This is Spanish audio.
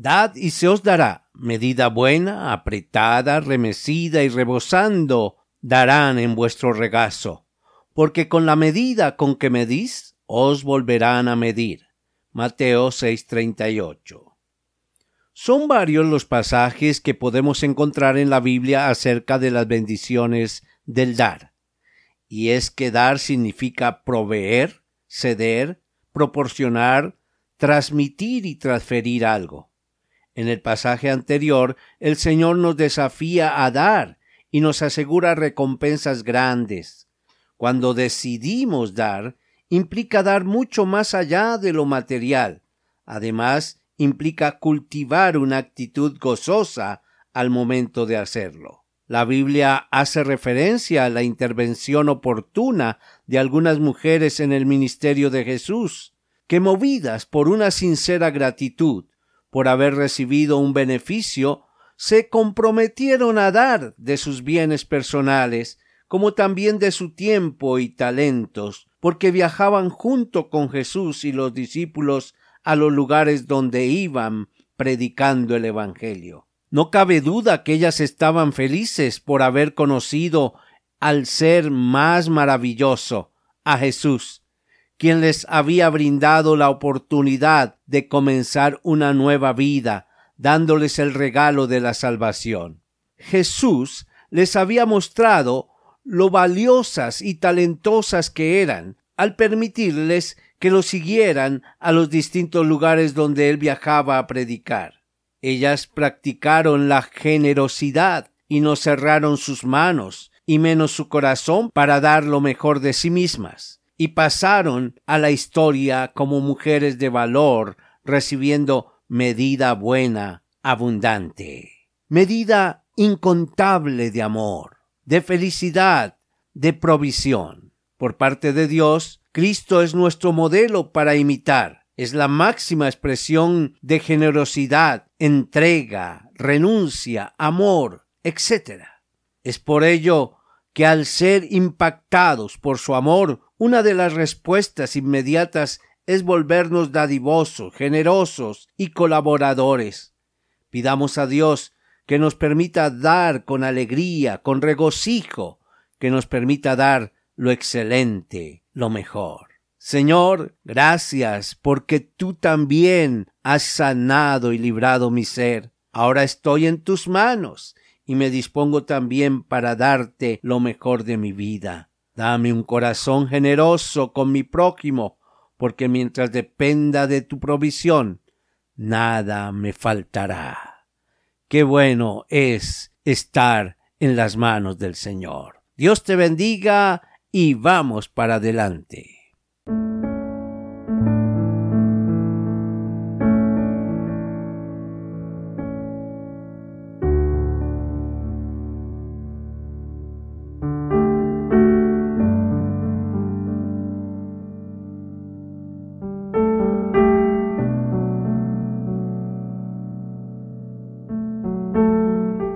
Dad y se os dará medida buena, apretada, remecida y rebosando, darán en vuestro regazo, porque con la medida con que medís, os volverán a medir. Mateo 6:38. Son varios los pasajes que podemos encontrar en la Biblia acerca de las bendiciones del dar. Y es que dar significa proveer, ceder, proporcionar, transmitir y transferir algo. En el pasaje anterior, el Señor nos desafía a dar y nos asegura recompensas grandes. Cuando decidimos dar, implica dar mucho más allá de lo material. Además, implica cultivar una actitud gozosa al momento de hacerlo. La Biblia hace referencia a la intervención oportuna de algunas mujeres en el ministerio de Jesús, que movidas por una sincera gratitud, por haber recibido un beneficio, se comprometieron a dar de sus bienes personales, como también de su tiempo y talentos, porque viajaban junto con Jesús y los discípulos a los lugares donde iban predicando el Evangelio. No cabe duda que ellas estaban felices por haber conocido al ser más maravilloso, a Jesús, quien les había brindado la oportunidad de comenzar una nueva vida, dándoles el regalo de la salvación. Jesús les había mostrado lo valiosas y talentosas que eran, al permitirles que lo siguieran a los distintos lugares donde él viajaba a predicar. Ellas practicaron la generosidad y no cerraron sus manos y menos su corazón para dar lo mejor de sí mismas y pasaron a la historia como mujeres de valor, recibiendo medida buena, abundante, medida incontable de amor, de felicidad, de provisión. Por parte de Dios, Cristo es nuestro modelo para imitar. Es la máxima expresión de generosidad, entrega, renuncia, amor, etc. Es por ello que al ser impactados por su amor, una de las respuestas inmediatas es volvernos dadivosos, generosos y colaboradores. Pidamos a Dios que nos permita dar con alegría, con regocijo, que nos permita dar lo excelente, lo mejor. Señor, gracias porque tú también has sanado y librado mi ser. Ahora estoy en tus manos y me dispongo también para darte lo mejor de mi vida. Dame un corazón generoso con mi prójimo, porque mientras dependa de tu provisión, nada me faltará. Qué bueno es estar en las manos del Señor. Dios te bendiga y vamos para adelante.